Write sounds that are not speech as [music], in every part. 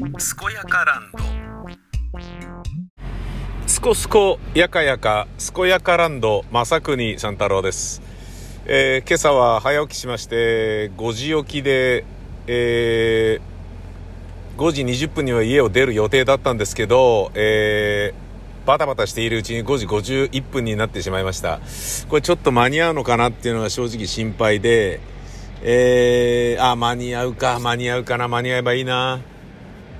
健やかランド。すこすこやかやか健やかランド正国三太郎です、えー今朝は早起きしまして5時起きで、えー5時20分には家を出る予定だったんですけど、えーバタバタしているうちに5時51分になってしまいました。これちょっと間に合うのかなっていうのが正直心配でえー、あ間に合うか間に合うかな間に合えばいいな。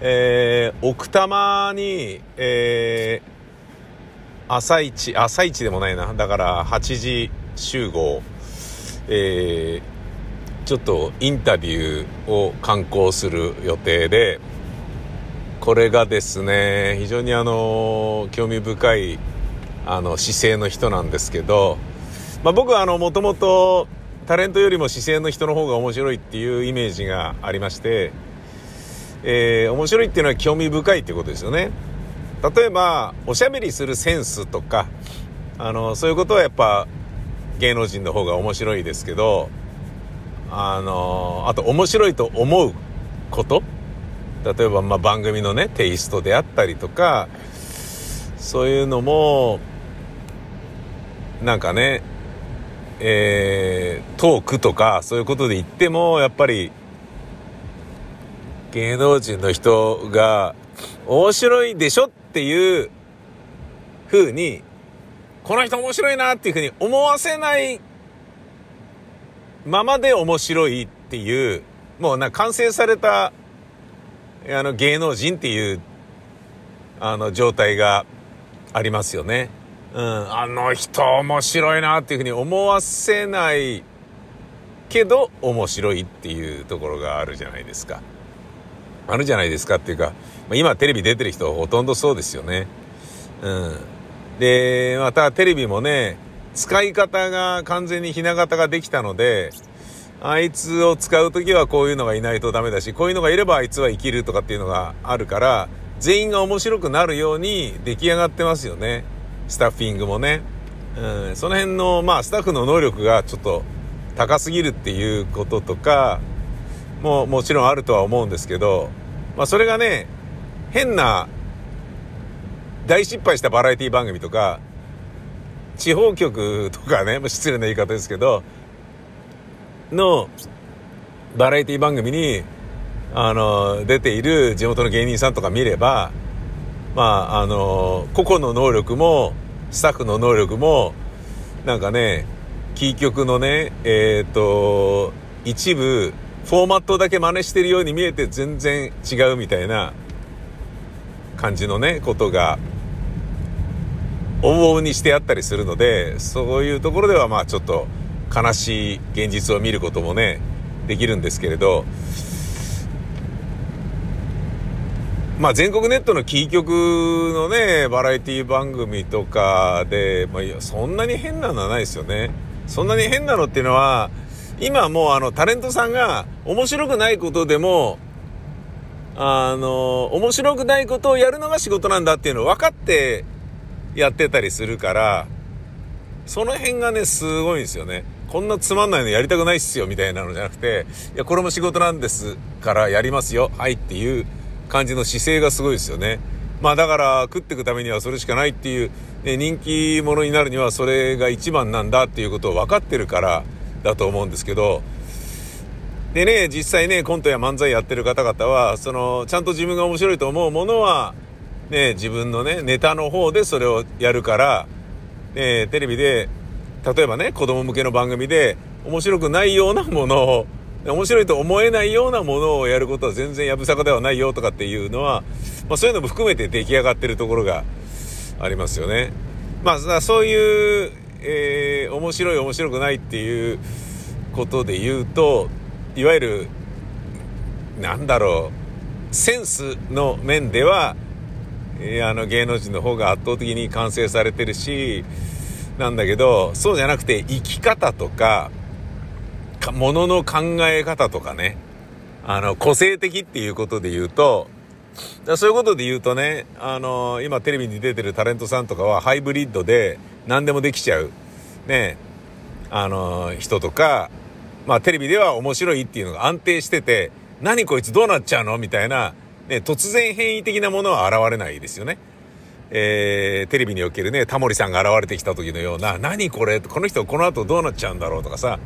えー奥多摩に、えー朝一、朝一でもないな。だから8時集合。えーちょっとインタビューを観光する予定で、これがですね、非常にあの、興味深い、あの、姿勢の人なんですけど、まあ僕はあの、もともとタレントよりも姿勢の人の方が面白いっていうイメージがありまして、えー面白いっていうのは興味深いってことですよね。例えばおしゃべりするセンスとかあのそういうことはやっぱ芸能人の方が面白いですけどあのあと面白いと思うこと例えばまあ番組のねテイストであったりとかそういうのもなんかねえートークとかそういうことで言ってもやっぱり芸能人の人が面白いでしょっていう風にこの人面白いなっていう風に思わせないままで面白いっていうもうな完成されたあの芸能人っていうあの状態がありますよね。うん、あの人面白いなっていう風に思わせないけど面白いっていうところがあるじゃないですか。あるじゃないですかっていうか、まあ今テレビ出てる人ほとんどそうですよね。うん。で、またテレビもね、使い方が完全にひな形ができたので、あいつを使うときはこういうのがいないとダメだし、こういうのがいればあいつは生きるとかっていうのがあるから、全員が面白くなるように出来上がってますよね。スタッフィングもね。うん、その辺の、まあスタッフの能力がちょっと高すぎるっていうこととか、ももちろんあるとは思うんですけど、まあそれがね、変な大失敗したバラエティ番組とか、地方局とかね、失礼な言い方ですけど、のバラエティ番組に、あの、出ている地元の芸人さんとか見れば、まあ、あの、個々の能力も、スタッフの能力も、なんかね、キー局のね、えっ、と、一部、フォーマットだけ真似してるように見えて全然違うみたいな感じのね、ことが、往々にしてあったりするので、そういうところではまあちょっと悲しい現実を見ることもね、できるんですけれど、まあ全国ネットのキー局のね、バラエティ番組とかで、まあ、そんなに変なのはないですよね。そんなに変なのっていうのは、今もうあのタレントさんが面白くないことでも、あの、面白くないことをやるのが仕事なんだっていうのを分かってやってたりするから、その辺がね、すごいんですよね。こんなつまんないのやりたくないっすよ、みたいなのじゃなくて、いや、これも仕事なんですからやりますよ、はいっていう感じの姿勢がすごいですよね。まあだから、食っていくためにはそれしかないっていう、ね、人気者になるにはそれが一番なんだっていうことを分かってるからだと思うんですけど、でね、実際ね、コントや漫才やってる方々は、その、ちゃんと自分が面白いと思うものは、ね、自分のね、ネタの方でそれをやるから、ね、テレビで、例えばね、子供向けの番組で、面白くないようなものを、面白いと思えないようなものをやることは全然やぶさかではないよとかっていうのは、まあそういうのも含めて出来上がってるところがありますよね。まあそういう、えー、面白い面白くないっていうことで言うと、いわゆる、なんだろう、センスの面では、えーあの芸能人の方が圧倒的に完成されてるし、なんだけど、そうじゃなくて生き方とか、ものの考え方とかね、あの、個性的っていうことで言うと、だそういうことで言うとね、あの、今テレビに出てるタレントさんとかはハイブリッドで何でもできちゃう、ね、あの、人とか、まあテレビでは面白いっていうのが安定してて、何こいつどうなっちゃうの？みたいなね、突然変異的なものは現れないですよね。えー、テレビにおけるね、タモリさんが現れてきた時のような、何これ？この人この後どうなっちゃうんだろうとかさ、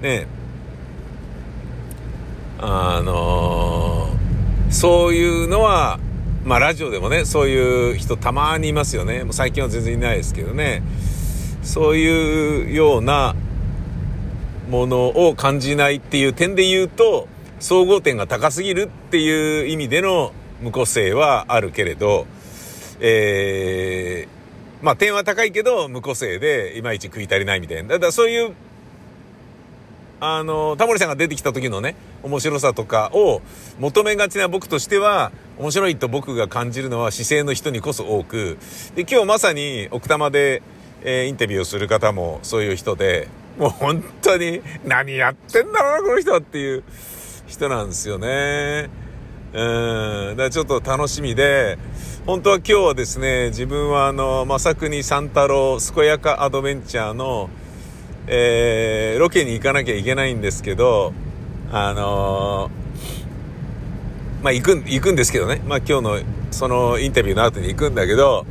ね、あのー、そういうのは、まあラジオでもね、そういう人たまにいますよね。もう最近は全然いないですけどね。そういうようなものを感じないっていう点で言うと、総合点が高すぎるっていう意味での無個性はあるけれど、えー、まあ点は高いけど無個性でいまいち食い足りないみたいな。だからそういうあの、タモリさんが出てきた時のね、面白さとかを求めがちな僕としては、面白いと僕が感じるのは姿勢の人にこそ多く、で、今日まさに奥多摩で、えー、インタビューをする方もそういう人で、もう本当に何やってんだろうな、この人っていう人なんですよね。うん、だからちょっと楽しみで、本当は今日はですね、自分はあの、まさくに三太郎健やかアドベンチャーの、えー、ロケに行かなきゃいけないんですけど、あのー、まあ、行く、行くんですけどね。まあ、今日の、そのインタビューの後に行くんだけど、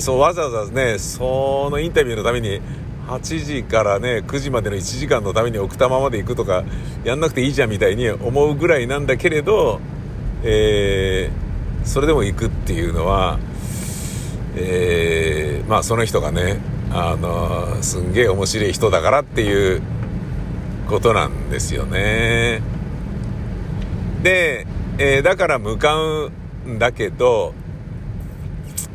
そう、わざわざね、そのインタビューのために、8時からね、9時までの1時間のために奥多摩まで行くとか、やんなくていいじゃんみたいに思うぐらいなんだけれど、えー、それでも行くっていうのは、えー、まあその人がね、あのすんげえ面白い人だからっていうことなんですよね。で、えー、だから向かうんだけど、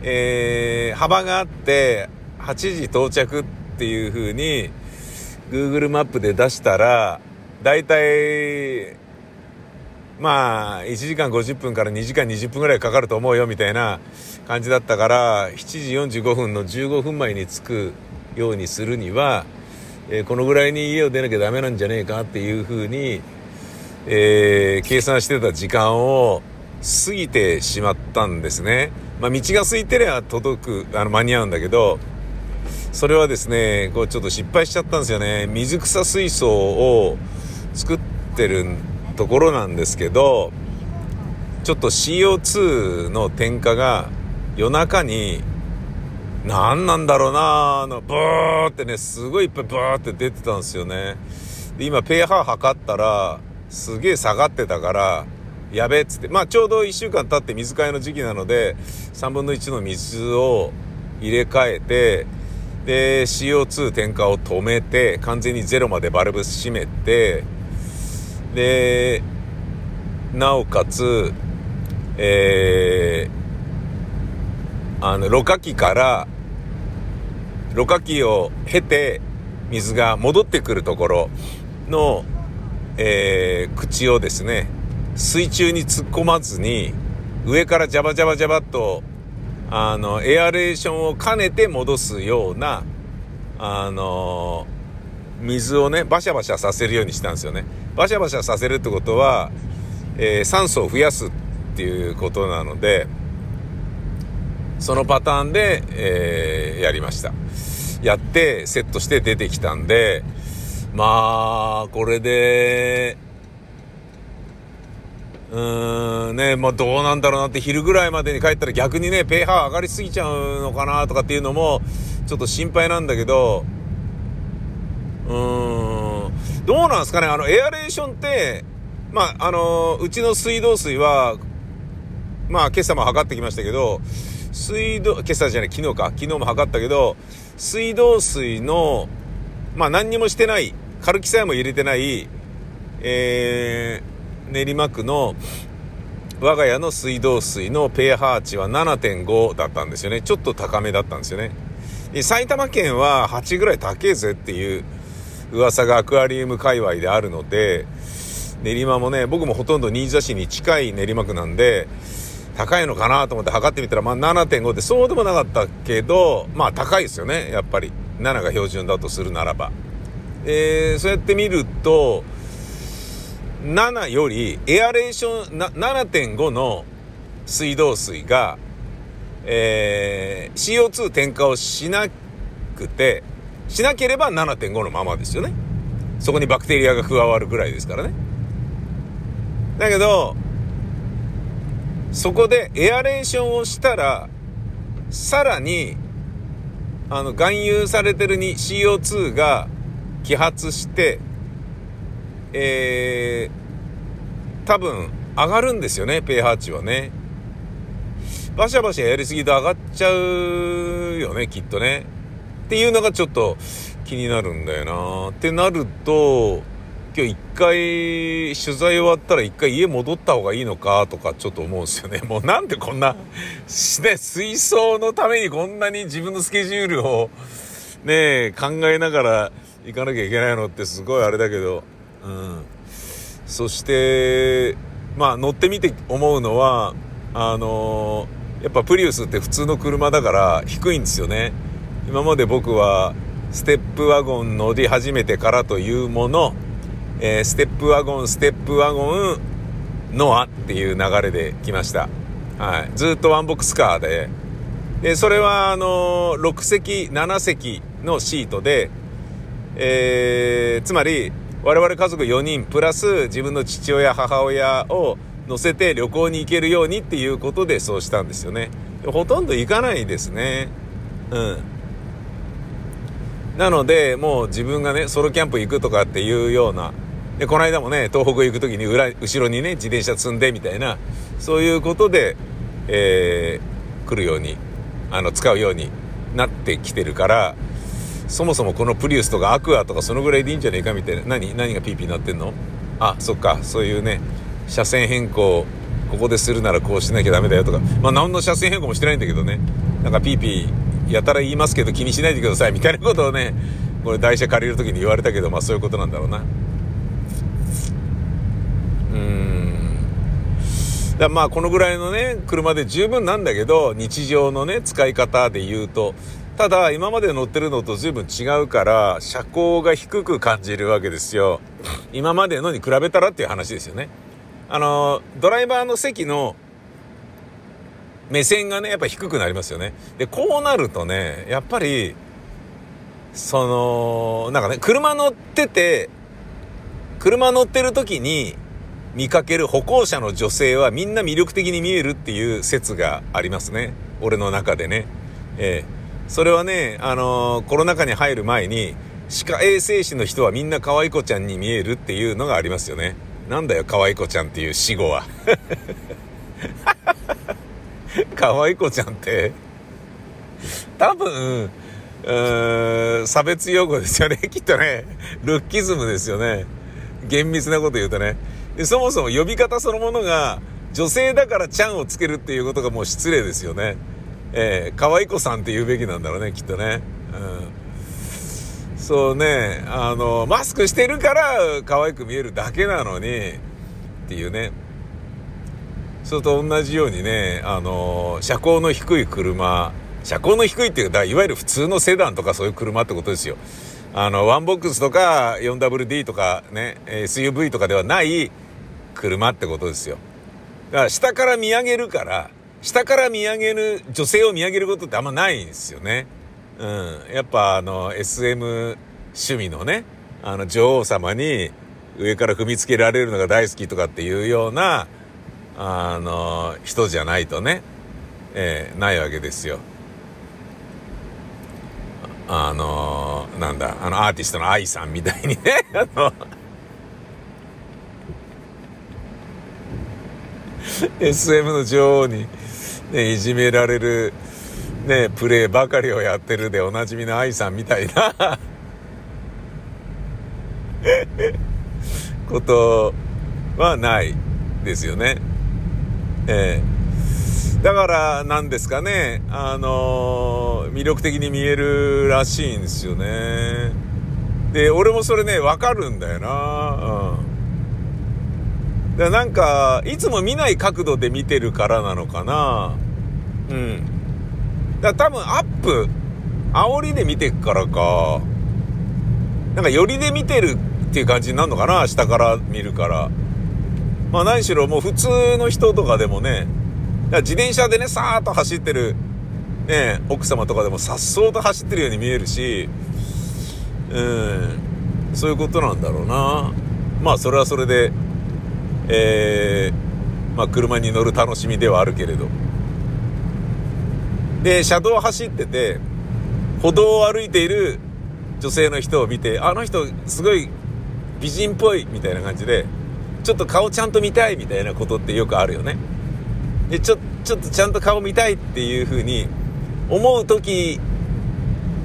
えー、幅があって8時到着っていう風に Google マップで出したらだいたいまあ1時間50分から2時間20分ぐらいかかると思うよみたいな感じだったから7時45分の15分前に着くようにするには、えー、このぐらいに家を出なきゃダメなんじゃねえかっていうふうに、えー、計算してた時間を過ぎてしまったんですね。まあ、道が空いてりゃ届く、あの、間に合うんだけど、それはですね、こうちょっと失敗しちゃったんですよね。水草水槽を作ってるところなんですけど、ちょっと CO2 の添加が夜中に何なんだろうなあの、ブーってね、すごいいっぱいブーって出てたんですよね。で、今、ペーハー測ったら、すげえ下がってたから、やべっつって、まあちょうど1週間経って水替えの時期なので、3分の1の水を入れ替えて、で、CO2 添加を止めて、完全にゼロまでバルブ閉めて、で、なおかつ、えー、あの、ろ過器から、ろ過器を経て、水が戻ってくるところの、えー、口をですね、水中に突っ込まずに、上からジャバジャバジャバっと、あの、エアレーションを兼ねて戻すような、あの水をね、バシャバシャさせるようにしたんですよね。バシャバシャさせるってことは、えー、酸素を増やすっていうことなので、そのパターンで、えー、やりました。やって、セットして出てきたんで、まあ、これで、うーん、ね、まあどうなんだろうなって昼ぐらいまでに帰ったら逆にね、ペーハー上がりすぎちゃうのかなとかっていうのも、ちょっと心配なんだけど、うーん、どうなんですかね、あの、エアレーションって、まあ、あの、うちの水道水は、まあ、今朝も測ってきましたけど、水道、今朝じゃない、昨日か、昨日も測ったけど、水道水の、まあ何にもしてない、カルキさえも入れてない、えー、練馬区の我が家の水道水のペーハー値は7.5だったんですよね。ちょっと高めだったんですよね。埼玉県は8ぐらい高えぜっていう噂がアクアリウム界隈であるので、練馬もね、僕もほとんど新座市に近い練馬区なんで、高いのかなと思って測ってみたら、まあ7.5ってそうでもなかったけど、まあ高いですよね、やっぱり。7が標準だとするならば。えー、そうやって見ると、7よりエアレーション、7.5の水道水が、えー、CO2 添加をしなくて、しなければ7.5のままですよね。そこにバクテリアが加わるぐらいですからね。だけど、そこでエアレーションをしたら、さらに、あの、含有されてるに CO2 が揮発して、えー、多分上がるんですよね、pH 値はね。バシャバシャやりすぎと上がっちゃうよね、きっとね。っていうのがちょっと気になるんだよな。ってなると、今日一回取材終わったら一回家戻った方がいいのかとかちょっと思うんですよね。[laughs] もうなんでこんな、ね、水槽のためにこんなに自分のスケジュールをね、考えながら行かなきゃいけないのってすごいあれだけど、うん。そして、まあ乗ってみて思うのは、あのー、やっぱプリウスって普通の車だから低いんですよね。今まで僕はステップワゴン乗り始めてからというもの、えー、ステップワゴン、ステップワゴン、ノアっていう流れで来ました。はい。ずっとワンボックスカーで、で、それはあのー、6席、7席のシートで、えー、つまり、我々家族4人プラス自分の父親母親を乗せて旅行に行けるようにっていうことでそうしたんですよねほとんど行かないですねうんなのでもう自分がねソロキャンプ行くとかっていうようなでこの間もね東北行く時に裏後ろにね自転車積んでみたいなそういうことで、えー、来るようにあの使うようになってきてるからそもそもこのプリウスとかアクアとかそのぐらいでいいんじゃねえかみたいな。何何がピーピーなってんの？あそっかそういうね車線変更ここでするならこうしなきゃダメだよとか。まあ何の車線変更もしてないんだけどね。なんかピーピーやたら言いますけど気にしないでくださいみたいなことをねこれ台車借りる時に言われたけどまあそういうことなんだろうなうんだまあこのぐらいのね車で十分なんだけど日常のね使い方で言うとただ、今まで乗ってるのと随分違うから、車高が低く感じるわけですよ。今までのに比べたらっていう話ですよね。あの、ドライバーの席の目線がね、やっぱ低くなりますよね。で、こうなるとね、やっぱり、その、なんかね、車乗ってて、車乗ってる時に見かける歩行者の女性はみんな魅力的に見えるっていう説がありますね。俺の中でね。ええそれはね、あのー、コロナ禍に入る前に、歯科衛生士の人はみんな可愛い子ちゃんに見えるっていうのがありますよね。なんだよ、可愛い子ちゃんっていう死語は。[laughs] 可愛い子ちゃんって、多分、う差別用語ですよね。[laughs] きっとね、ルッキズムですよね。厳密なこと言うとね。でそもそも呼び方そのものが、女性だからちゃんをつけるっていうことがもう失礼ですよね。えー、可愛い子さんって言うべきなんだろうね、きっとね。うん。そうね、あの、マスクしてるから可愛く見えるだけなのに、っていうね。それと同じようにね、あの、車高の低い車、車高の低いっていうか、いわゆる普通のセダンとかそういう車ってことですよ。あの、ワンボックスとか 4WD とかね、SUV とかではない車ってことですよ。だから下から見上げるから、下から見上げる、女性を見上げることってあんまないんですよね。うん。やっぱあの、SM 趣味のね、あの、女王様に上から踏みつけられるのが大好きとかっていうような、あの、人じゃないとね、えー、ないわけですよ。あの、なんだ、あの、アーティストの愛さんみたいにね、[laughs] あの、SM の女王にね、いじめられる、ね、プレーばかりをやってるでおなじみの愛さんみたいな [laughs] ことはないですよね。ええだからなんですかね、あのー、魅力的に見えるらしいんですよね。で、俺もそれね、わかるんだよな。うん。でなんか、いつも見ない角度で見てるからなのかな。うん。だから多分アップ、煽りで見てっからか、なんか寄りで見てるっていう感じになるのかな下から見るから。まあ何しろもう普通の人とかでもね、自転車でね、さーっと走ってる、ね、奥様とかでもさっそうと走ってるように見えるし、うん、そういうことなんだろうな。まあそれはそれで、えー、まあ、車に乗る楽しみではあるけれどで車道を走ってて歩道を歩いている女性の人を見てあの人すごい美人っぽいみたいな感じでちょっと顔ちゃんと見たいみたいなことってよくあるよね。でちょちょっとちゃんと顔見たいっていう風に思う時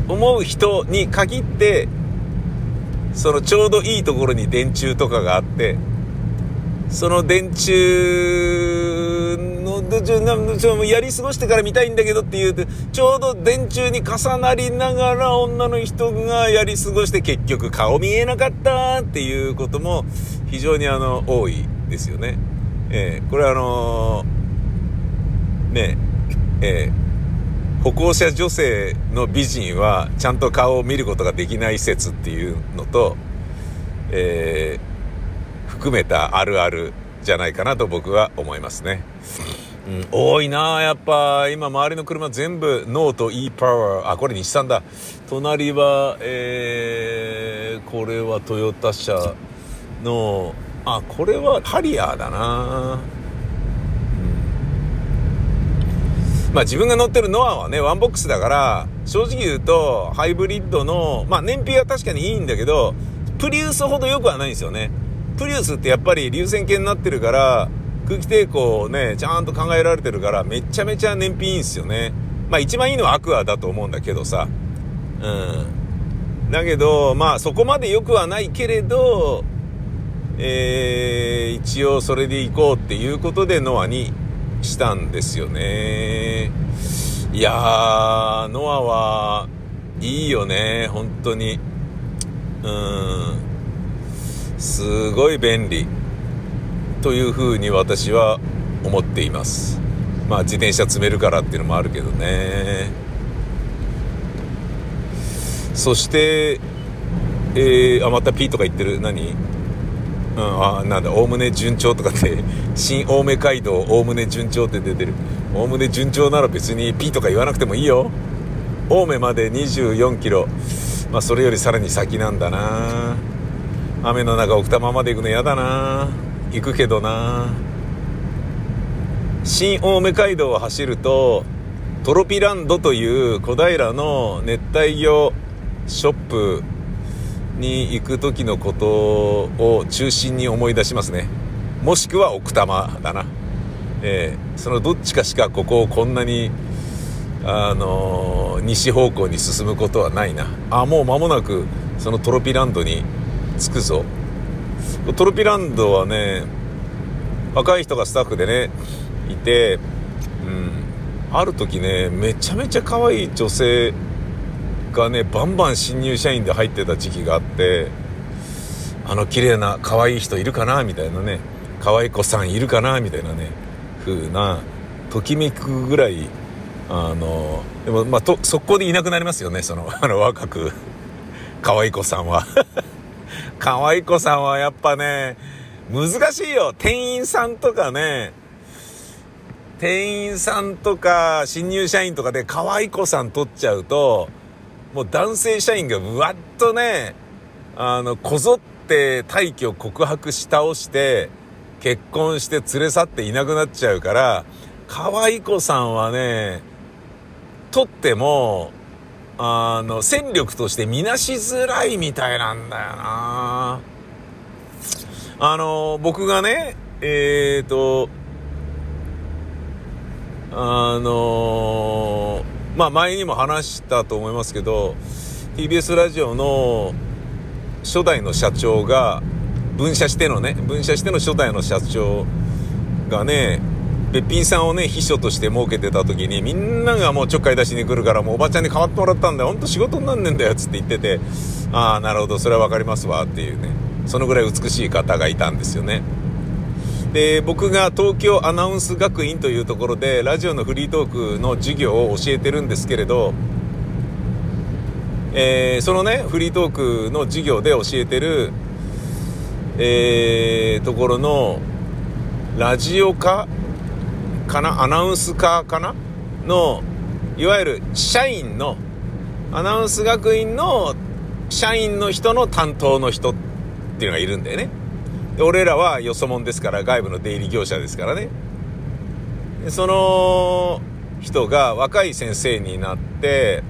思う人に限ってそのちょうどいいところに電柱とかがあってその電柱のちょちょやり過ごしてから見たいんだけどっていうてちょうど電柱に重なりながら女の人がやり過ごして結局顔見えなかったっていうことも非常にあの多いですよね。えー、これあのー、ねえー、歩行者女性の美人はちゃんと顔を見ることができない説っていうのと、えー、含めたあるあるじゃないかなと僕は思いますね。うん、多いなやっぱ。今周りの車全部ノート e パワーあこれ日産だ。隣はえー、これはトヨタ車のあこれはハリアーだな。まあ自分が乗ってるノアはねワンボックスだから正直言うとハイブリッドのまあ燃費は確かにいいんだけどプリウスほど良くはないんですよね。プリウスってやっぱり流線形になってるから空気抵抗をね、ちゃんと考えられてるから、めちゃめちゃ燃費いいんすよね。まあ一番いいのはアクアだと思うんだけどさ。うん。だけど、まあそこまで良くはないけれど、えー、一応それで行こうっていうことでノアにしたんですよね。いやー、ノアはいいよね、本当に。うん。すごい便利。というふうに私は思っています。まあ自転車積めるからっていうのもあるけどね。そしてえー、あまた P とか言ってる。何？うん、あなんだ。おおむね順調とかって [laughs] 新青梅街道おおむね順調って出てる。おおむね順調なら別に P とか言わなくてもいいよ。青梅まで24キロ。まあそれよりさらに先なんだな。雨の中奥多摩まで行くの嫌だな。行くけどな。新青梅街道を走るとトロピランドという小平の熱帯魚ショップに行く時のことを中心に思い出しますね。もしくは奥多摩だな。えー、そのどっちかしかここをこんなにあのー、西方向に進むことはないな。あもう間もなくそのトロピランドに着くぞ。トロピランドはね若い人がスタッフでねいて、うん、ある時ねめちゃめちゃ可愛い女性がねバンバン新入社員で入ってた時期があってあの綺麗な可愛い人いるかなみたいなね可愛い子さんいるかなみたいなね風なときめくぐらいあのでもまあと速攻でいなくなりますよねそのあの若く可愛い子さんは。可愛い子さんはやっぱね、難しいよ。店員さんとかね、店員さんとか新入社員とかで可愛い子さん取っちゃうと、もう男性社員がうわっとね、あの、こぞって退去告白し倒して、結婚して連れ去っていなくなっちゃうから、可愛い子さんはね、取っても、あの、戦力としてみなしづらいみたいなんだよな。あの、僕がね、えっ、ー、と、あのまあ、前にも話したと思いますけど、TBS ラジオの初代の社長が、分社してのね、分社しての初代の社長がね、べっぴんさんをね、秘書として設けてた時に、みんながもうちょっかい出しに来るから、もうおばちゃんに代わってもらったんだよ。ほんと仕事になんねんだよっ、つって言ってて、ああ、なるほど、それはわかりますわ、っていうね。そのぐらい美しい方がいたんですよね。で、僕が東京アナウンス学院というところで、ラジオのフリートークの授業を教えてるんですけれど、えー、そのね、フリートークの授業で教えてる、えー、ところの、ラジオ科かな？アナウンス科かな？の、いわゆる社員の、アナウンス学院の社員の人の担当の人っていうのがいるんだよね。で俺らはよそ者ですから外部の出入り業者ですからね。でその人が若い先生になって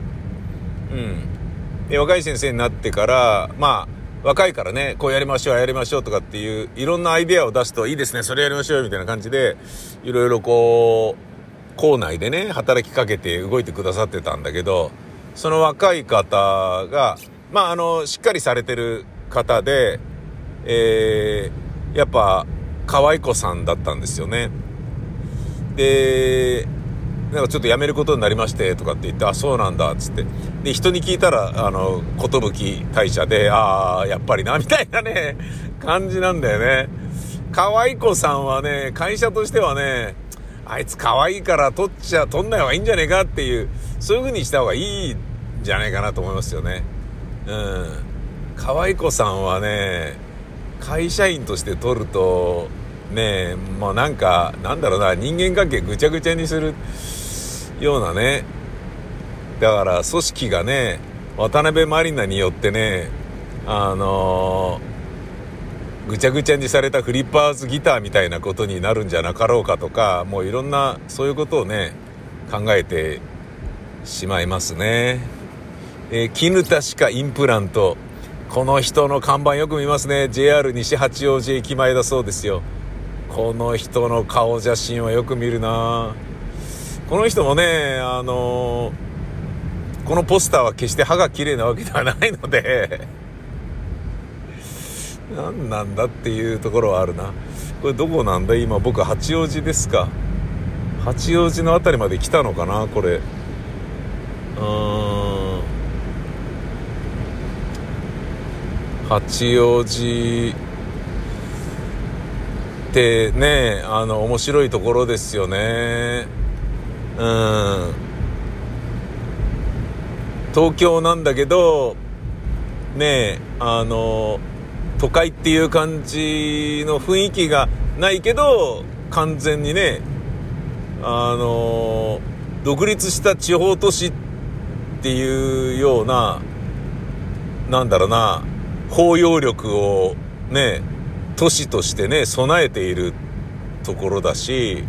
うん。で若い先生になってからまあ若いからねこうやりましょうやりましょうとかっていういろんなアイデアを出すといいですねそれやりましょうみたいな感じでいろいろこう校内でね働きかけて動いてくださってたんだけどその若い方がまああのしっかりされてる方でえー、やっぱ可愛い子さんだったんですよね。でなんかちょっと辞めることになりましてとかって言ってあそうなんだっつって。で人に聞いたらあの寿大社でああやっぱりなみたいなね [laughs] 感じなんだよね。可愛い子さんはね会社としてはねあいつ可愛いから取っちゃ取んない方がいいんじゃねえかっていうそういう風にした方がいいんじゃないかなと思いますよね。うん。可愛い子さんはね会社員として取るとねえまあなんかなんだろうな人間関係ぐちゃぐちゃにする。ようなね。だから組織がね渡辺満里奈によってねあのー、ぐちゃぐちゃにされたフリッパーズギターみたいなことになるんじゃなかろうかとかもういろんなそういうことをね考えてしまいますね。えー、絹田歯科インプラント。この人の看板よく見ますね。JR 西八王子駅前だそうですよ。この人の顔写真はよく見るな。この人もねあのこのポスターは決して歯が綺麗なわけではないので何なんだっていうところはあるな。これどこなんだ？今僕八王子ですか。八王子の辺りまで来たのかな？これ。うーん。八王子ってねあの面白いところですよね。うん。東京なんだけどねあの都会っていう感じの雰囲気がないけど完全にねあの独立した地方都市っていうようななんだろうな包容力をね都市としてね備えているところだし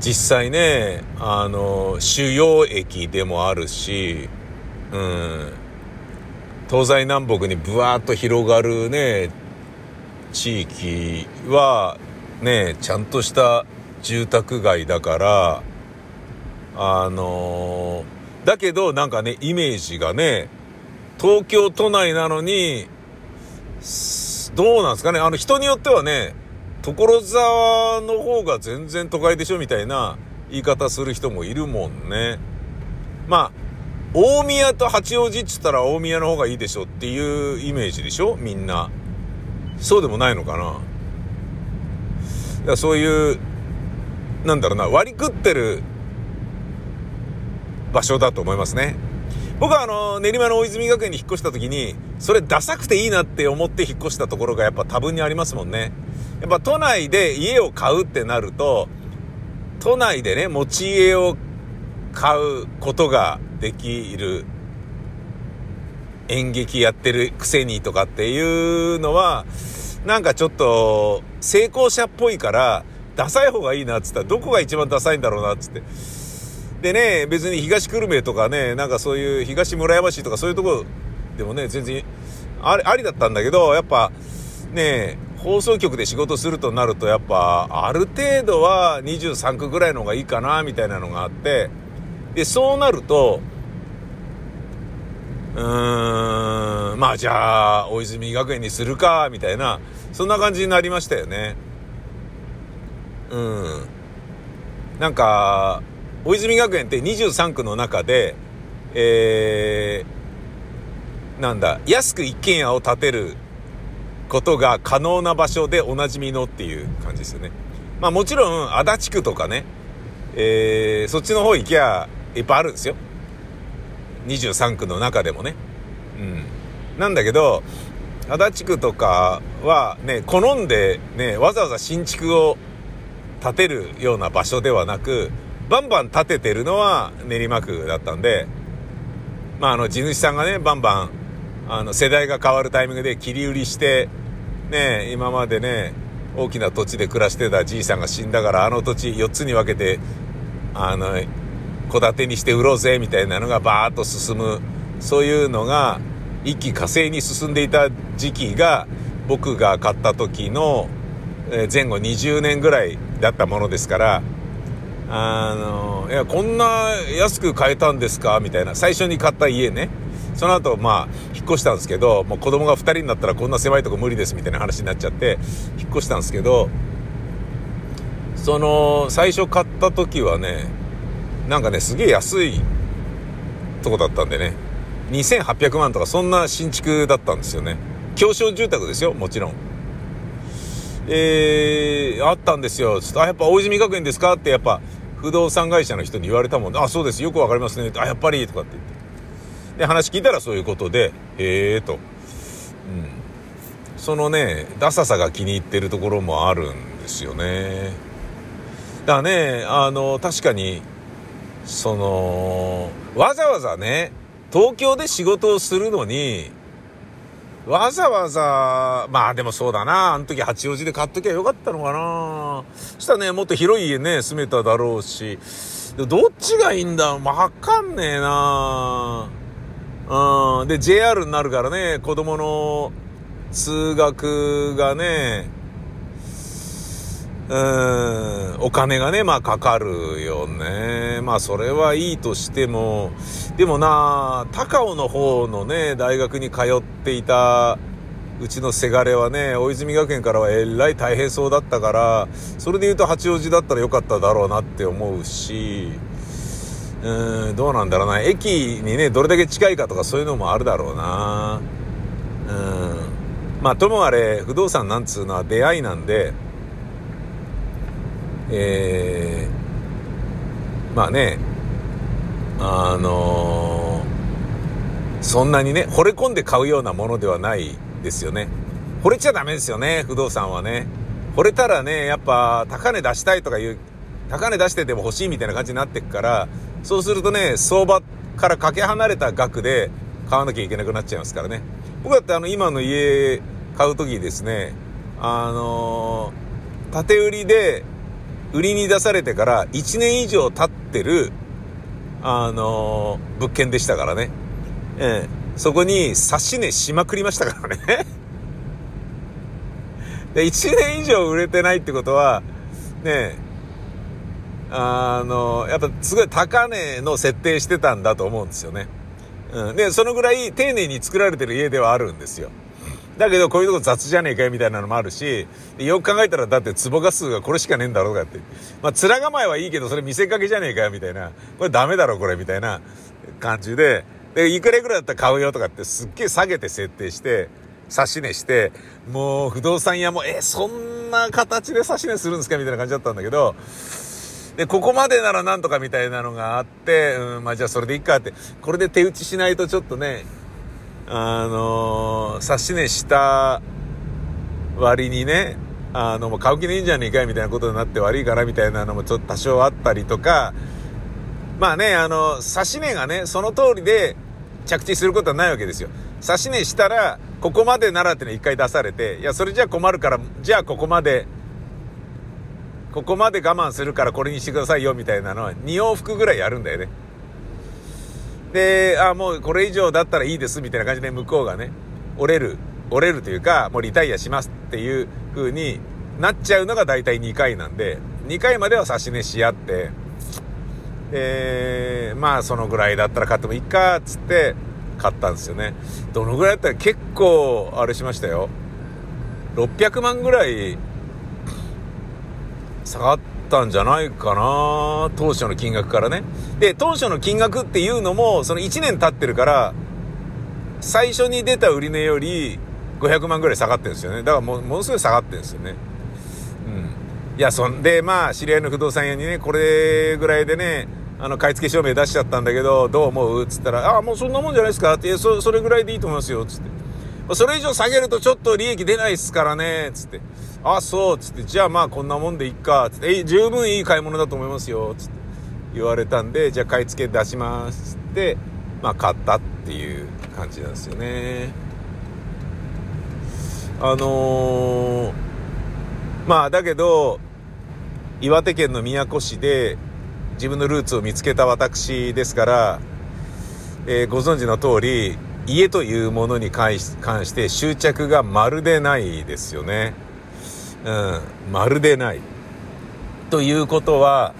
実際ねあの主要駅でもあるしうん。東西南北にぶわーっと広がるね地域はねちゃんとした住宅街だからあのだけどなんかねイメージがね東京都内なのにどうなんですかね。あの人によってはね所沢の方が全然都会でしょみたいな言い方する人もいるもんね。まあ、大宮と八王子っつったら大宮の方がいいでしょっていうイメージでしょ？みんな。そうでもないのかな？だからそういう、なんだろうな、割り食ってる場所だと思いますね。僕はあの、練馬の大泉学園に引っ越した時に、それダサくていいなって思って引っ越したところがやっぱ多分にありますもんね。やっぱ都内で家を買うってなると、都内でね、持ち家を買うことができる演劇やってるくせにとかっていうのは、なんかちょっと成功者っぽいから、ダサい方がいいなっつったら、どこが一番ダサいんだろうなっつって。でね、別に東久留米とかね、なんかそういう東村山市とかそういうとこでもね、全然ありありだったんだけど、やっぱね、放送局で仕事するとなるとやっぱある程度は23区ぐらいの方がいいかなみたいなのがあってでそうなるとうーんまあじゃあ大泉学園にするかみたいなそんな感じになりましたよね。うん。なんか大泉学園って23区の中でえー、なんだ安く一軒家を建てることが可能な場所でおなじみのっていう感じですよね。まあもちろん足立区とかね、えー、そっちの方行きゃいっぱいあるんですよ。23区の中でもね。うん。なんだけど、足立区とかはね、好んでね、わざわざ新築を建てるような場所ではなく、バンバン建ててるのは練馬区だったんで、まああの地主さんがね、バンバンあの世代が変わるタイミングで切り売りして、ね今までね大きな土地で暮らしてたじいさんが死んだからあの土地4つに分けてあの戸建てにして売ろうぜみたいなのがバーッと進む。そういうのが一気火星に進んでいた時期が僕が買った時の前後20年ぐらいだったものですからあのいやこんな安く買えたんですか？みたいな。最初に買った家ね。その後まあ引っ越したんですけどもう子供が2人になったらこんな狭いとこ無理ですみたいな話になっちゃって引っ越したんですけどその最初買った時はねなんかねすげえ安いとこだったんでね2800万とかそんな新築だったんですよね。狭小住宅ですよもちろん。えー、あったんですよ。つってあやっぱ大泉学園ですか？ってやっぱ不動産会社の人に言われたもんであそうです。よくわかりますね。あやっぱりとかって言って。で話聞いたらそういうことでへえと、うん、そのねダサさが気に入ってるところもあるんですよね。だからねあの確かにそのわざわざね東京で仕事をするのに、わざわざ、まあでもそうだな、あの時八王子で買っときゃよかったのかな。そしたらね、もっと広い家ね、住めただろうし、どっちがいいんだわかんねえな。うん。で、JR になるからね、子供の通学がね、うん、お金がね、まあかかるよね。まあそれはいいとしても、でもな、高尾の方のね、大学に通っていた、うちのせがれはね、大泉学園からはえらい大変そうだったから、それで言うと八王子だったらよかっただろうなって思うし、うん、どうなんだろうな。駅にね、どれだけ近いかとかそういうのもあるだろうな。うん。まあ、ともあれ、不動産なんつうのは出会いなんで、えー、まあね、あのー、そんなにね、惚れ込んで買うようなものではないですよね。惚れちゃダメですよね、不動産はね。惚れたらね、やっぱ高値出したいとかいう、高値出してても欲しいみたいな感じになってくから、そうするとね、相場からかけ離れた額で買わなきゃいけなくなっちゃいますからね。僕だってあの、今の家買う時ですね、あのー、縦売りで売りに出されてから1年以上経ってる、あのー、物件でしたからね。ええそこに差し値しまくりましたからね [laughs] で、1年以上売れてないってことは、ねあの、やっぱすごい高値の設定してたんだと思うんですよね。うん。で、そのぐらい丁寧に作られてる家ではあるんですよ。だけどこういうとこ雑じゃねえかよみたいなのもあるし、よく考えたらだって壺ガスがこれしかねえんだろうとかって。まあ面構えはいいけどそれ見せかけじゃねえかよみたいな。これダメだろこれみたいな感じで、で、いくらいくらだったら買うよとかってすっげえ下げて設定して、差し値して、もう不動産屋も、え、そんな形で差し値するんですかみたいな感じだったんだけど、で、ここまでならなんとかみたいなのがあって、うん、まあじゃあそれでいっかって、これで手打ちしないとちょっとね、あのー、指し値した割にね、あの、もう買う気でいいんじゃねえかいみたいなことになって悪いからみたいなのもちょっと多少あったりとか、まあね、あの、指し値がね、その通りで着地することはないわけですよ。指し値したら、ここまでならっての一回出されて、いや、それじゃ困るから、じゃあここまで、ここまで我慢するからこれにしてくださいよみたいなのは2往復ぐらいやるんだよね。で、あ、もうこれ以上だったらいいですみたいな感じで向こうがね、折れる、折れるというか、もうリタイアしますっていう風になっちゃうのが大体2回なんで、2回までは差し値し合って、えまあそのぐらいだったら買ってもいいかっ、つって買ったんですよね。どのぐらいだったら結構、あれしましたよ。600万ぐらい下がったんじゃないかな当初の金額からね。で、当初の金額っていうのも、その1年経ってるから、最初に出た売値より500万ぐらい下がってるんですよね。だからもものすごい下がってるんですよね。うん。いや、そんで、まあ、知り合いの不動産屋にね、これぐらいでね、あの、買い付け証明出しちゃったんだけど、どう思う？つったら、ああ、もうそんなもんじゃないですかって、そ、それぐらいでいいと思いますよ、つって。それ以上下げるとちょっと利益出ないっすからね、つって。あ、そう、つって、じゃあまあこんなもんでいっか、つって、え、十分いい買い物だと思いますよ、つって言われたんで、じゃあ買い付け出します、つって、まあ買ったっていう感じなんですよね。あのー、まあだけど岩手県の宮古市で自分のルーツを見つけた私ですから、えー、ご存知の通り家というものに関して執着がまるでないですよね。うん、まるでない。ということは、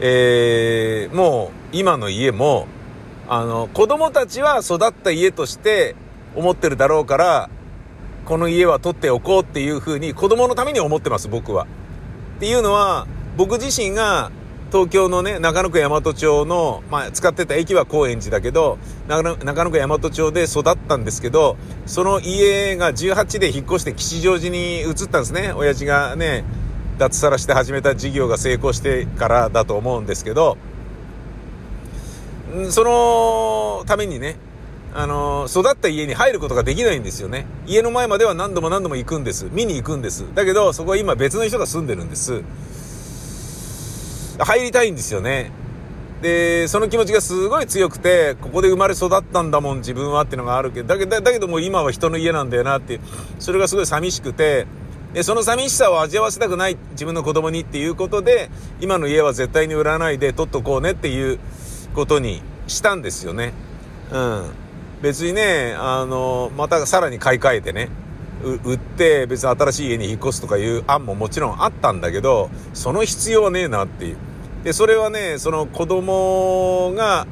えー、もう今の家も、あの、子供たちは育った家として思ってるだろうから、この家は取っておこうっていうふうに子供のために思ってます、僕は。っていうのは、僕自身が東京のね、中野区大和町の、まあ、使ってた駅は高円寺だけど、中野区大和町で育ったんですけど、その家が18で引っ越して吉祥寺に移ったんですね。親父がね、脱サラして始めた事業が成功してからだと思うんですけど、そのためにね、あの、育った家に入ることができないんですよね。家の前までは何度も何度も行くんです。見に行くんです。だけど、そこは今別の人が住んでるんです。入りたいんですよね。で、その気持ちがすごい強くて、ここで生まれ育ったんだもん、自分はっていうのがあるけど、だけど、だけども今は人の家なんだよなって、それがすごい寂しくて、で、その寂しさを味わわせたくない、自分の子供にっていうことで、今の家は絶対に売らないで取っとこうねっていうことにしたんですよね。うん。別にね、あの、またさらに買い替えてね、売って別に新しい家に引っ越すとかいう案ももちろんあったんだけど、その必要はねえなっていう。で、それはね、その子供が、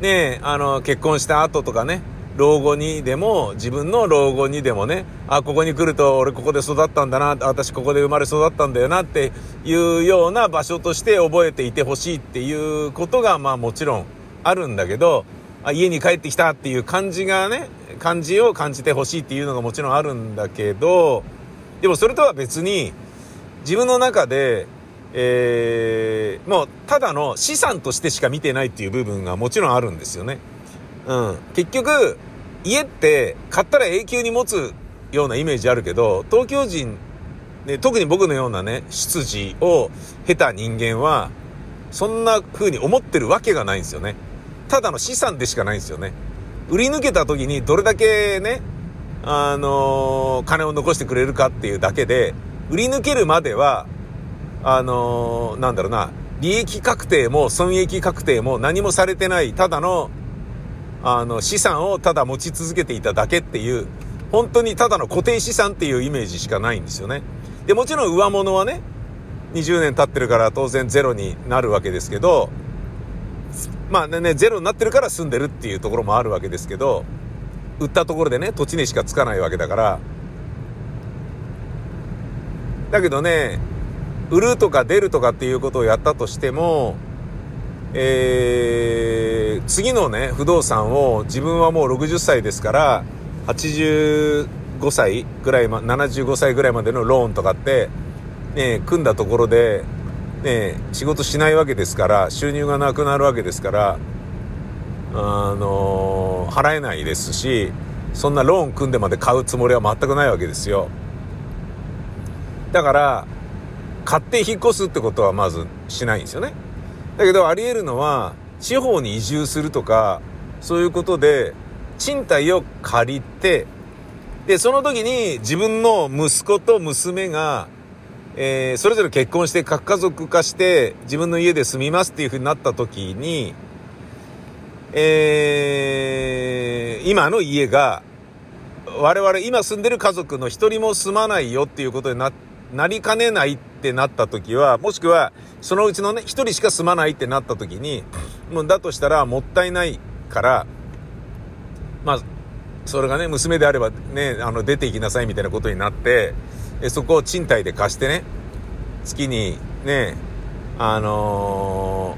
ね、あの、結婚した後とかね、老後にでも、自分の老後にでもね、あ、ここに来ると俺ここで育ったんだな、私ここで生まれ育ったんだよなっていうような場所として覚えていてほしいっていうことが、まあもちろんあるんだけど、あ家に帰ってきたっていう感じがね、感じを感じてほしいっていうのがもちろんあるんだけど、でもそれとは別に、自分の中で、えー、もうただの資産としてしか見てないっていう部分がもちろんあるんですよね。うん。結局、家って買ったら永久に持つようなイメージあるけど、東京人、ね、特に僕のようなね、出自を経た人間は、そんな風に思ってるわけがないんですよね。ただの資産でしかないんですよね。売り抜けた時にどれだけね、あのー、金を残してくれるかっていうだけで、売り抜けるまでは、あのー、なんだろうな、利益確定も損益確定も何もされてない、ただのあの、資産をただ持ち続けていただけっていう、本当にただの固定資産っていうイメージしかないんですよね。で、もちろん上物はね、20年経ってるから当然ゼロになるわけですけど、まあね、ゼロになってるから住んでるっていうところもあるわけですけど、売ったところでね、土地にしかつかないわけだから、だけどね、売るとか出るとかっていうことをやったとしても、えー、次のね、不動産を自分はもう60歳ですから、85歳ぐらいま、75歳ぐらいまでのローンとかって、ね、組んだところで、ね、仕事しないわけですから、収入がなくなるわけですから、あの、払えないですし、そんなローン組んでまで買うつもりは全くないわけですよ。だから、買って引っ越すってことはまずしないんですよね。だけどあり得るのは、地方に移住するとか、そういうことで、賃貸を借りて、で、その時に自分の息子と娘が、えー、それぞれ結婚して核家族化して自分の家で住みますっていう風になった時に、えー、今の家が、我々今住んでる家族の一人も住まないよっていうことにな、なりかねないってなった時は、もしくは、そのうちのね、一人しか住まないってなった時に、もうだとしたらもったいないから、まあ、それがね、娘であればね、あの、出て行きなさいみたいなことになって、えそこを賃貸で貸してね、月にね、あの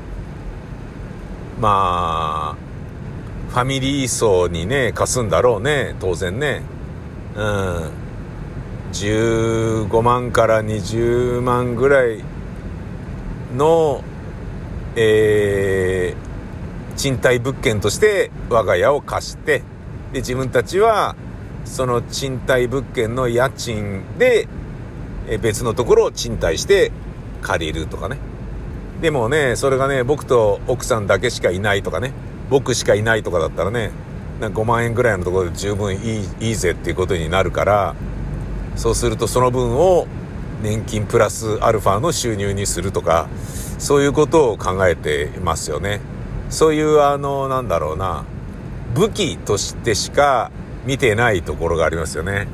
ー、まあ、ファミリー層にね、貸すんだろうね、当然ね。うん。15万から20万ぐらいの、えー、賃貸物件として我が家を貸して、で、自分たちは、その賃貸物件の家賃で、え別のところを賃貸して借りるとかね。でもね、それがね、僕と奥さんだけしかいないとかね、僕しかいないとかだったらね、な5万円ぐらいのところで十分いいいいぜっていうことになるからそうするとその分を年金プラスアルファの収入にするとかそういうことを考えていますよねそういうあのなんだろうな武器としてしか見てないところがありますよね。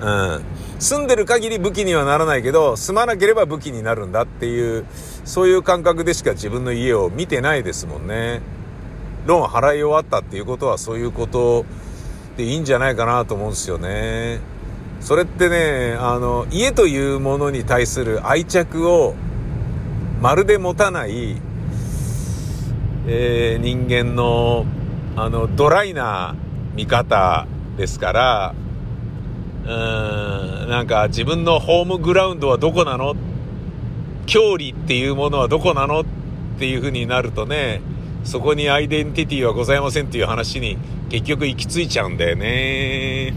うん。住んでる限り武器にはならないけど住まなければ武器になるんだっていうそういう感覚でしか自分の家を見てないですもんね。ローン払い終わったっていうことはそういうことでいいんじゃないかなと思うんですよね。それってねあの家というものに対する愛着をまるで持たない、えー、人間のあのドライな見方ですからうーんなんか自分のホームグラウンドはどこなの？郷里っていうものはどこなの？っていうふうになるとねそこにアイデンティティはございませんっていう話に結局行き着いちゃうんだよね。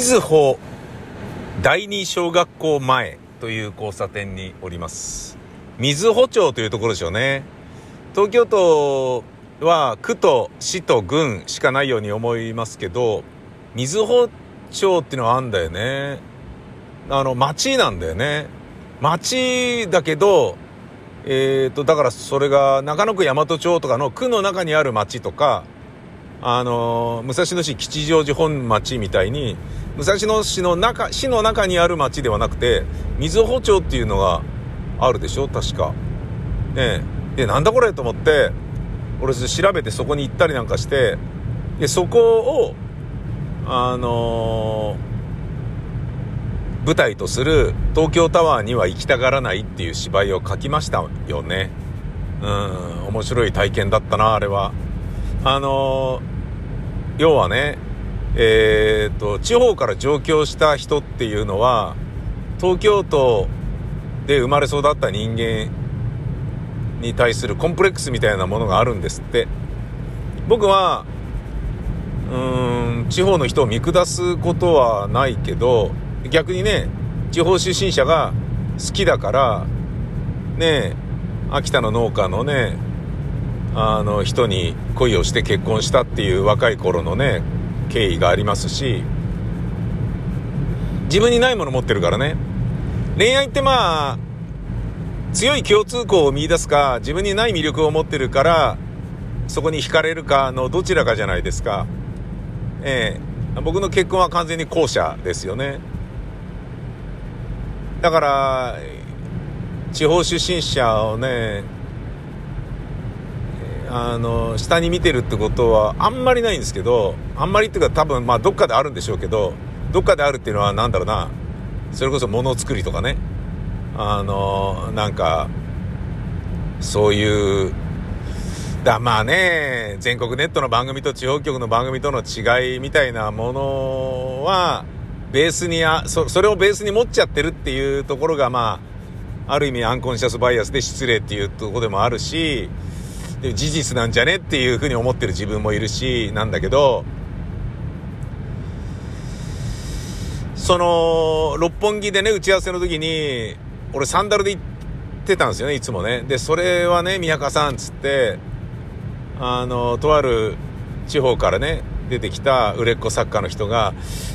ずほ第二小学校前という交差点におります。みずほ町というところでしょうね。東京都は区と市と郡しかないように思いますけど、みずほ町っていうのはあんだよね。あの、町なんだよね。町だけど、えっ、ー、と、だからそれが中野区大和町とかの区の中にある町とか、あの、武蔵野市吉祥寺本町みたいに、武蔵野市の中、市の中にある町ではなくて、瑞穂町っていうのがあるでしょ？確か。ねで、なんだこれと思って、俺調べてそこに行ったりなんかして、で、そこを、あのー、舞台とする東京タワーには行きたがらないっていう芝居を書きましたよね。うん、面白い体験だったな、あれは。あのー、要はね、えー、と、地方から上京した人っていうのは、東京都で生まれ育った人間に対するコンプレックスみたいなものがあるんですって。僕は、うーん、地方の人を見下すことはないけど、逆にね、地方出身者が好きだから、ね秋田の農家のね、あの人に恋をして結婚したっていう若い頃のね、経緯がありますし、自分にないもの持ってるからね。恋愛ってまあ、強い共通項を見出すか、自分にない魅力を持ってるから、そこに惹かれるかのどちらかじゃないですか。ええ僕の結婚は完全に後者ですよね。だから、地方出身者をね、あの、下に見てるってことはあんまりないんですけど、あんまりっていうか多分まあどっかであるんでしょうけど、どっかであるっていうのは何だろうな、それこそ物作りとかね、あの、なんか、そういう、だまあね、全国ネットの番組と地方局の番組との違いみたいなものは、ベースにあそ、それをベースに持っちゃってるっていうところがまあ、ある意味アンコンシャスバイアスで失礼っていうとこでもあるし、で事実なんじゃねっていうふうに思ってる自分もいるし、なんだけど、その、六本木でね、打ち合わせの時に、俺サンダルで行ってたんですよね、いつもね。で、それはね、宮川さん、つって、あの、とある地方からね、出てきた売れっ子作家の人が、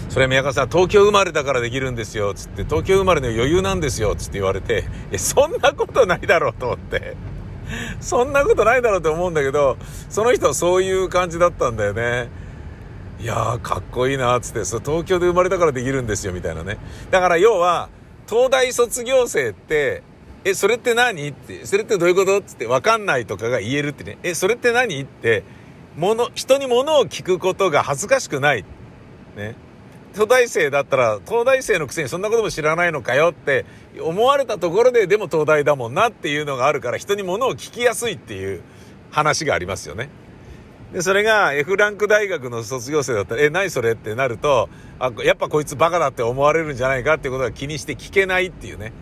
それ宮川さん、東京生まれだからできるんですよ、つって、東京生まれの余裕なんですよ、つって言われて、そんなことないだろうと思って。[laughs] そんなことないだろうと思うんだけど、その人はそういう感じだったんだよね。いやー、かっこいいな、つって、そ東京で生まれたからできるんですよ、みたいなね。だから要は、東大卒業生って、え、それって何？って、それってどういうこと？つって、わかんないとかが言えるってね。え、それって何？って、もの、人に物を聞くことが恥ずかしくない。ね。東大生だったら、東大生のくせにそんなことも知らないのかよって思われたところで、でも東大だもんなっていうのがあるから、人に物を聞きやすいっていう話がありますよね。で、それが F ランク大学の卒業生だったら、え、何それってなると、あ、やっぱこいつバカだって思われるんじゃないかっていうことが気にして聞けないっていうね。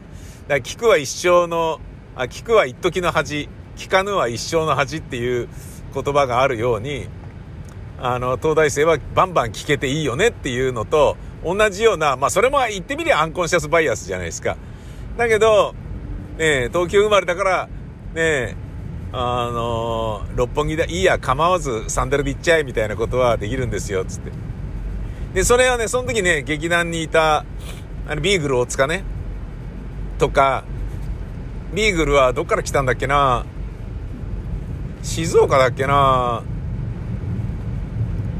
だから聞くは一生の、あ、聞くは一時の恥、聞かぬは一生の恥っていう言葉があるように、あの、東大生はバンバン聞けていいよねっていうのと、同じような、まあそれも言ってみりゃアンコンシャスバイアスじゃないですか。だけど、ね東京生まれだから、ねあの、六本木でいいや、構わずサンダルで行っちゃえみたいなことはできるんですよ、つって。で、それはね、その時ね、劇団にいた、あの、ビーグル大塚ね、とか、ビーグルはどっから来たんだっけな静岡だっけな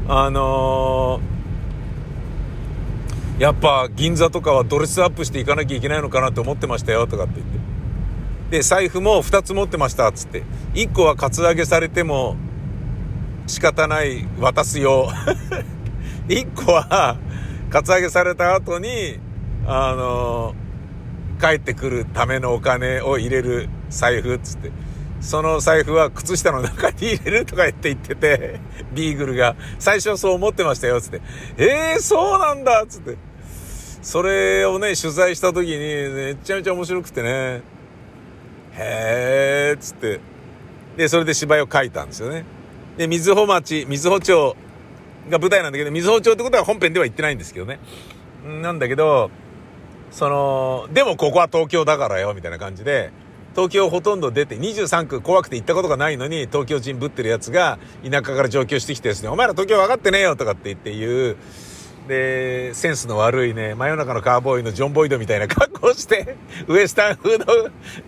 あのー、やっぱ銀座とかはドレスアップしていかなきゃいけないのかなって思ってましたよとかって言って。で、財布も2つ持ってましたっつって。1個はカツアゲされても仕方ない渡すよ。[laughs] 1個はカツアゲされた後に、あのー、帰ってくるためのお金を入れる財布っつって。その財布は靴下の中に入れるとか言って言ってて、ビーグルが、最初はそう思ってましたよ、つって。えー、そうなんだつって。それをね、取材した時に、めちゃめちゃ面白くてね。へー、つって。で、それで芝居を書いたんですよね。で、水穂町、水穂町が舞台なんだけど、水穂町ってことは本編では言ってないんですけどね。なんだけど、その、でもここは東京だからよ、みたいな感じで、東京ほとんど出て、23区怖くて行ったことがないのに、東京人ぶってるやつが、田舎から上京してきてですね、お前ら東京分かってねえよとかって言って言う、で、センスの悪いね、真夜中のカーボーイのジョン・ボイドみたいな格好して、[laughs] ウエスタン風の、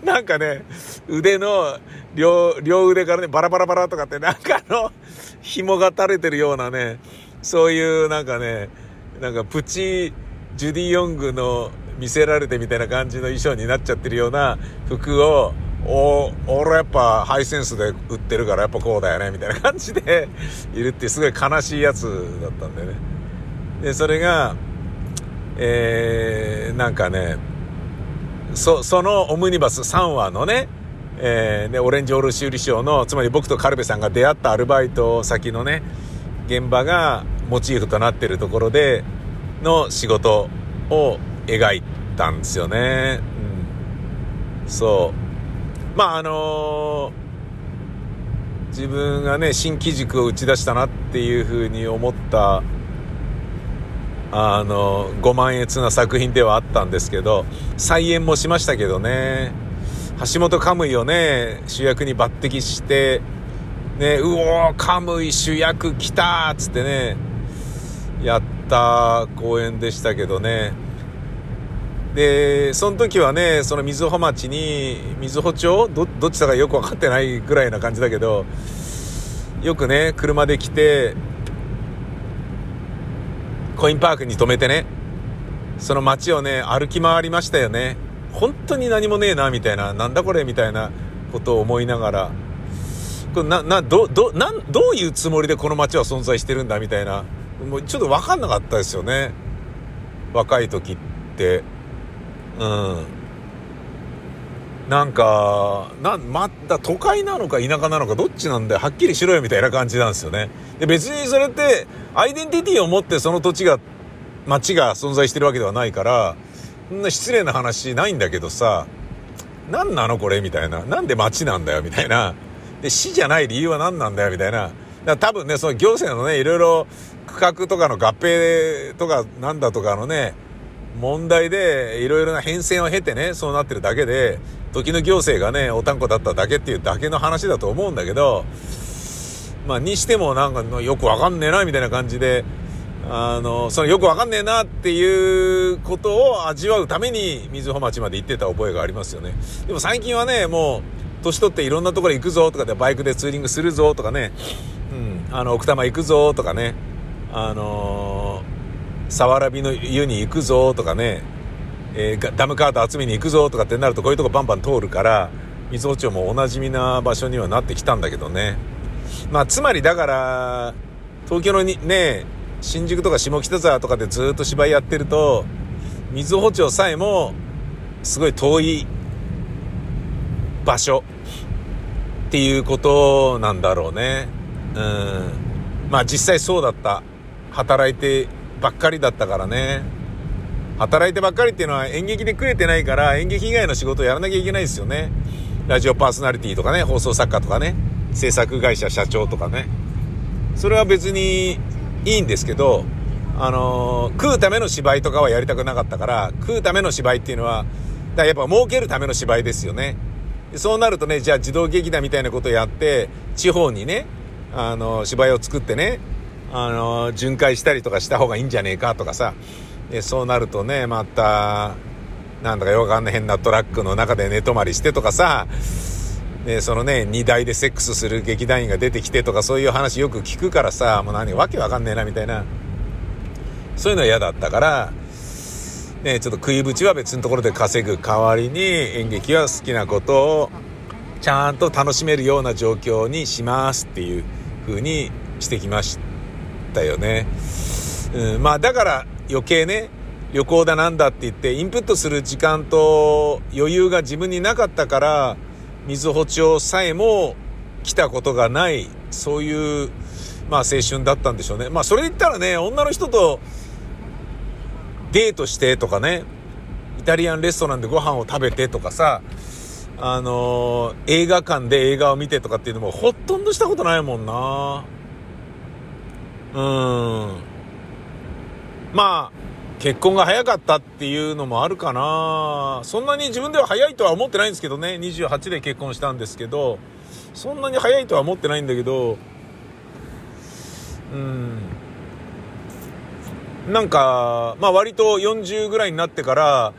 なんかね、腕の両、両腕からね、バラバラバラとかって、なんかあの、紐が垂れてるようなね、そういうなんかね、なんかプチ、ジュディ・ヨングの見せられてみたいな感じの衣装になっちゃってるような服を、お、俺やっぱハイセンスで売ってるからやっぱこうだよね、みたいな感じでいるってすごい悲しいやつだったんだよね。で、それが、えー、なんかね、そ、そのオムニバス3話のね、えー、で、オレンジオール修理賞の、つまり僕とカルベさんが出会ったアルバイト先のね、現場がモチーフとなってるところでの仕事を描いたんですよね。うん。そう。まあ、あのー、自分がね、新機軸を打ち出したなっていうふうに思った、あの、ご満悦な作品ではあったんですけど、再演もしましたけどね、橋本カムイをね、主役に抜擢して、ね、うおー、カムイ主役来たっつってね、やった公演でしたけどね、で、その時はね、その水穂町に、水穂町ど、どっちだかよくわかってないぐらいな感じだけど、よくね、車で来て、コインパークに止めてね、その街をね、歩き回りましたよね。本当に何もねえな、みたいな、なんだこれ、みたいなことを思いながら、これな、な、ど、ど、なん、どういうつもりでこの街は存在してるんだ、みたいな、もうちょっとわかんなかったですよね。若い時って。うんなんか、な、まだ都会なのか田舎なのかどっちなんだよ。はっきりしろよみたいな感じなんですよね。で、別にそれって、アイデンティティを持ってその土地が、街が存在してるわけではないから、そんな失礼な話ないんだけどさ、何なのこれみたいな。なんで街なんだよみたいな。で、市じゃない理由は何なんだよ、みたいな。だ多分ね、その行政のね、いろいろ区画とかの合併とかなんだとかのね、問題でいろいろな変遷を経てね、そうなってるだけで、時の行政がね、おたんこだっただけっていうだけの話だと思うんだけど、まあ、にしてもなんかよくわかんねえな、みたいな感じで、あの、そのよくわかんねえなっていうことを味わうために水穂町まで行ってた覚えがありますよね。でも最近はね、もう、年取っていろんなところ行くぞとかでバイクでツーリングするぞとかね、うん、あの、奥多摩行くぞとかね、あのー、さわらびの湯に行くぞとかね、えー、ダムカート集めに行くぞとかってなるとこういうとこバンバン通るから、水穂町もおなじみな場所にはなってきたんだけどね。まあ、つまりだから、東京のにね、新宿とか下北沢とかでずっと芝居やってると、水穂町さえも、すごい遠い場所っていうことなんだろうね。うん。まあ実際そうだった。働いてばっかりだったからね。働いてばっかりっていうのは演劇で食えてないから演劇以外の仕事をやらなきゃいけないですよね。ラジオパーソナリティとかね、放送作家とかね、制作会社社長とかね。それは別にいいんですけど、あのー、食うための芝居とかはやりたくなかったから、食うための芝居っていうのは、だやっぱ儲けるための芝居ですよね。そうなるとね、じゃあ児童劇団みたいなことをやって、地方にね、あの、芝居を作ってね、あの、巡回したりとかした方がいいんじゃねえかとかさ、でそうなるとね、また、なんだかよくわかんない変なトラックの中で寝泊まりしてとかさ、で、そのね、荷台でセックスする劇団員が出てきてとかそういう話よく聞くからさ、もう何、わけわかんねえなみたいな。そういうのは嫌だったから、ね、ちょっと食いぶちは別のところで稼ぐ代わりに演劇は好きなことをちゃんと楽しめるような状況にしますっていう風にしてきました。たよね。うん、まあだから余計ね、旅行だなんだって言ってインプットする時間と余裕が自分になかったから、水穂町さえも来たことがない、そういう、まあ青春だったんでしょうね。まあそれで言ったらね、女の人とデートしてとかね、イタリアンレストランでご飯を食べてとかさ、あのー、映画館で映画を見てとかっていうのもほとんどしたことないもんなうん。まあ、結婚が早かったっていうのもあるかなそんなに自分では早いとは思ってないんですけどね。28で結婚したんですけど、そんなに早いとは思ってないんだけど、うん。なんか、まあ割と40ぐらいになってから、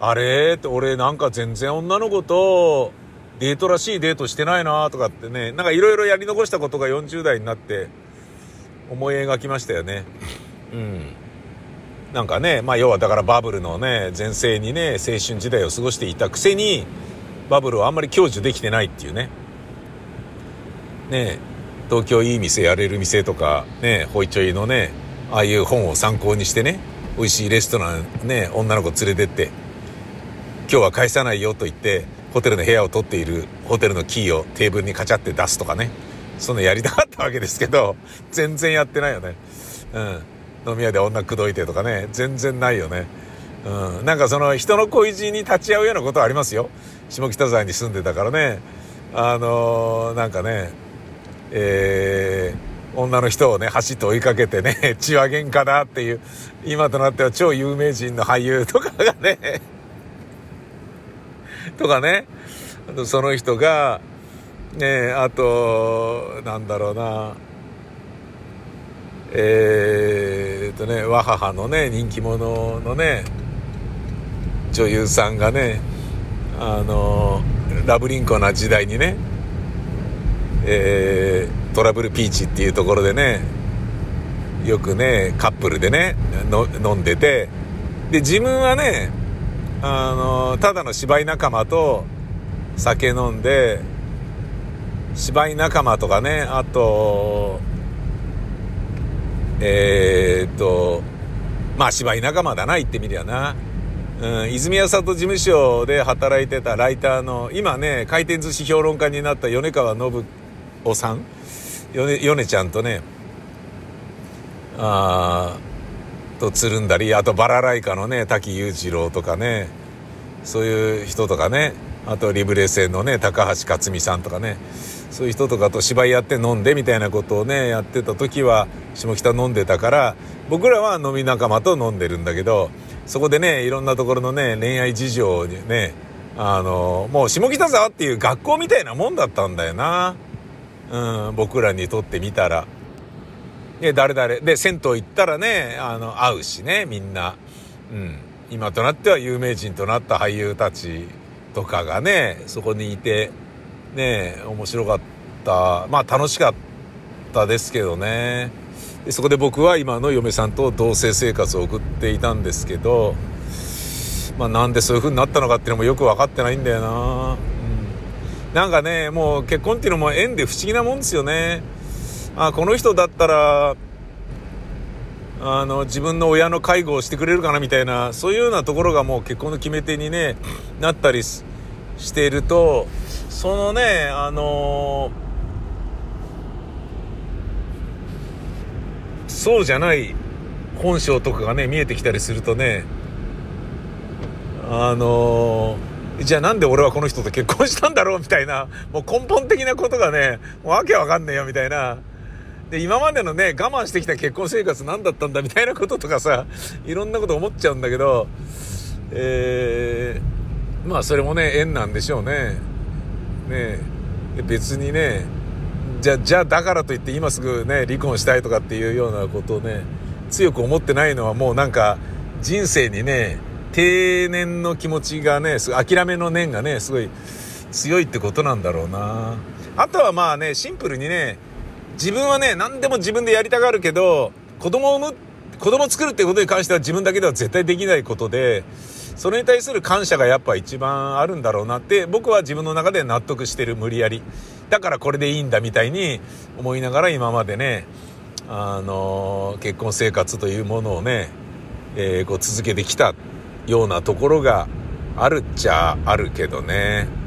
あれ？って俺なんか全然女の子とデートらしいデートしてないなとかってね、なんかいろいろやり残したことが40代になって思い描きましたよね。うん。なんかね、まあ要はだからバブルのね、前世にね、青春時代を過ごしていたくせに、バブルをあんまり享受できてないっていうね。ね東京いい店やれる店とか、ねホイチョイのね、ああいう本を参考にしてね、美味しいレストランね、女の子連れてって、今日は返さないよと言って、ホテルの部屋を取っているホテルのキーをテーブルにカチャって出すとかね。そんなやりたかったわけですけど、全然やってないよね。うん。飲み屋で女口説いてとかね、全然ないよね。うん。なんかその人の恋路に立ち会うようなことはありますよ。下北沢に住んでたからね。あのー、なんかね、えー、女の人をね、走って追いかけてね、[laughs] 血は喧嘩だっていう、今となっては超有名人の俳優とかがね、とかね、その人が、ね、あと、なんだろうな、えー、っとね、和母のね、人気者のね、女優さんがね、あの、ラブリンコな時代にね、えー、トラブルピーチっていうところでねよくねカップルでね飲んでてで自分はねあのただの芝居仲間と酒飲んで芝居仲間とかねあとえー、っとまあ芝居仲間だな言ってみりゃな、うん、泉谷里事務所で働いてたライターの今ね回転寿司評論家になった米川信夫さん。ヨネちゃんとねあとつるんだりあとバラライカのね滝裕次郎とかねそういう人とかねあとリブレ線のね高橋克実さんとかね。そういう人とかと芝居やって飲んでみたいなことをねやってた時は下北飲んでたから僕らは飲み仲間と飲んでるんだけどそこでねいろんなところのね恋愛事情にねあのもう下北沢っていう学校みたいなもんだったんだよな、うん、僕らにとってみたら。で誰々で銭湯行ったらねあの会うしねみんな、うん、今となっては有名人となった俳優たちとかがねそこにいてね面白かった。まあ楽しかったですけどね。そこで僕は今の嫁さんと同棲生活を送っていたんですけどまあなんでそういう風になったのかっていうのもよく分かってないんだよな、うん、なんかねもう結婚っていうのも縁で不思議なもんですよね。あこの人だったらあの自分の親の介護をしてくれるかなみたいなそういうようなところがもう結婚の決め手に、ね、なったりすしているとそのねあのー、そうじゃない本性とかがね見えてきたりするとねあのー、じゃあなんで俺はこの人と結婚したんだろうみたいなもう根本的なことがねもうわけわかんねえよみたいな。で今までのね我慢してきた結婚生活何だったんだみたいなこととかさいろんなこと思っちゃうんだけどえー、まあそれもね縁なんでしょうね。ね別にねじゃじゃあだからといって今すぐね離婚したいとかっていうようなことをね強く思ってないのはもうなんか人生にね定年の気持ちがね諦めの念がねすごい強いってことなんだろうな。あとはまあねシンプルにね自分はね、何でも自分でやりたがるけど、子供を産む、子供作るってことに関しては自分だけでは絶対できないことで、それに対する感謝がやっぱ一番あるんだろうなって僕は自分の中で納得してる無理やり。だからこれでいいんだみたいに思いながら今までねあの結婚生活というものをね、えー、こう続けてきたようなところがあるっちゃあるけどね。